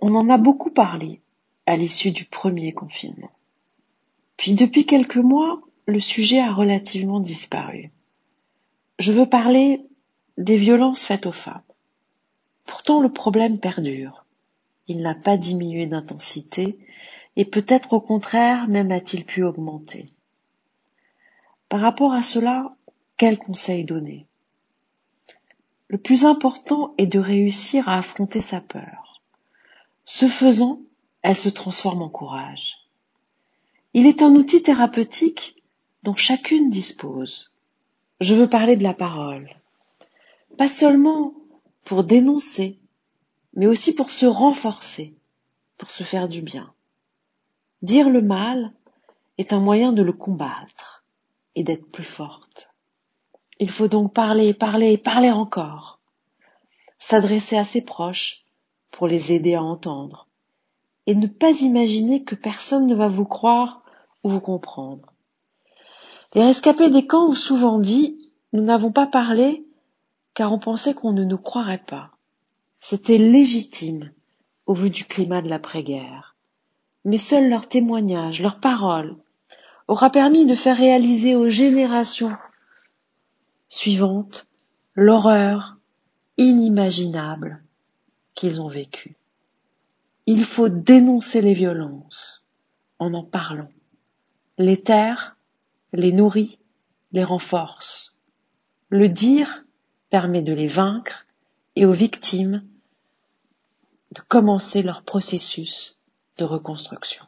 On en a beaucoup parlé à l'issue du premier confinement. Puis depuis quelques mois, le sujet a relativement disparu. Je veux parler des violences faites aux femmes. Pourtant, le problème perdure. Il n'a pas diminué d'intensité et peut-être au contraire même a-t-il pu augmenter. Par rapport à cela, quel conseil donner? Le plus important est de réussir à affronter sa peur. Ce faisant, elle se transforme en courage. Il est un outil thérapeutique dont chacune dispose. Je veux parler de la parole. Pas seulement pour dénoncer, mais aussi pour se renforcer, pour se faire du bien. Dire le mal est un moyen de le combattre et d'être plus forte. Il faut donc parler, parler, parler encore. S'adresser à ses proches pour les aider à entendre. Et ne pas imaginer que personne ne va vous croire ou vous comprendre. Les rescapés des camps ont souvent dit Nous n'avons pas parlé car on pensait qu'on ne nous croirait pas. C'était légitime au vu du climat de l'après-guerre. Mais seuls leurs témoignages, leurs paroles, aura permis de faire réaliser aux générations suivantes l'horreur inimaginable qu'ils ont vécue. Il faut dénoncer les violences en en parlant. Les taire, les nourrit, les renforce. Le dire permet de les vaincre et aux victimes de commencer leur processus de reconstruction.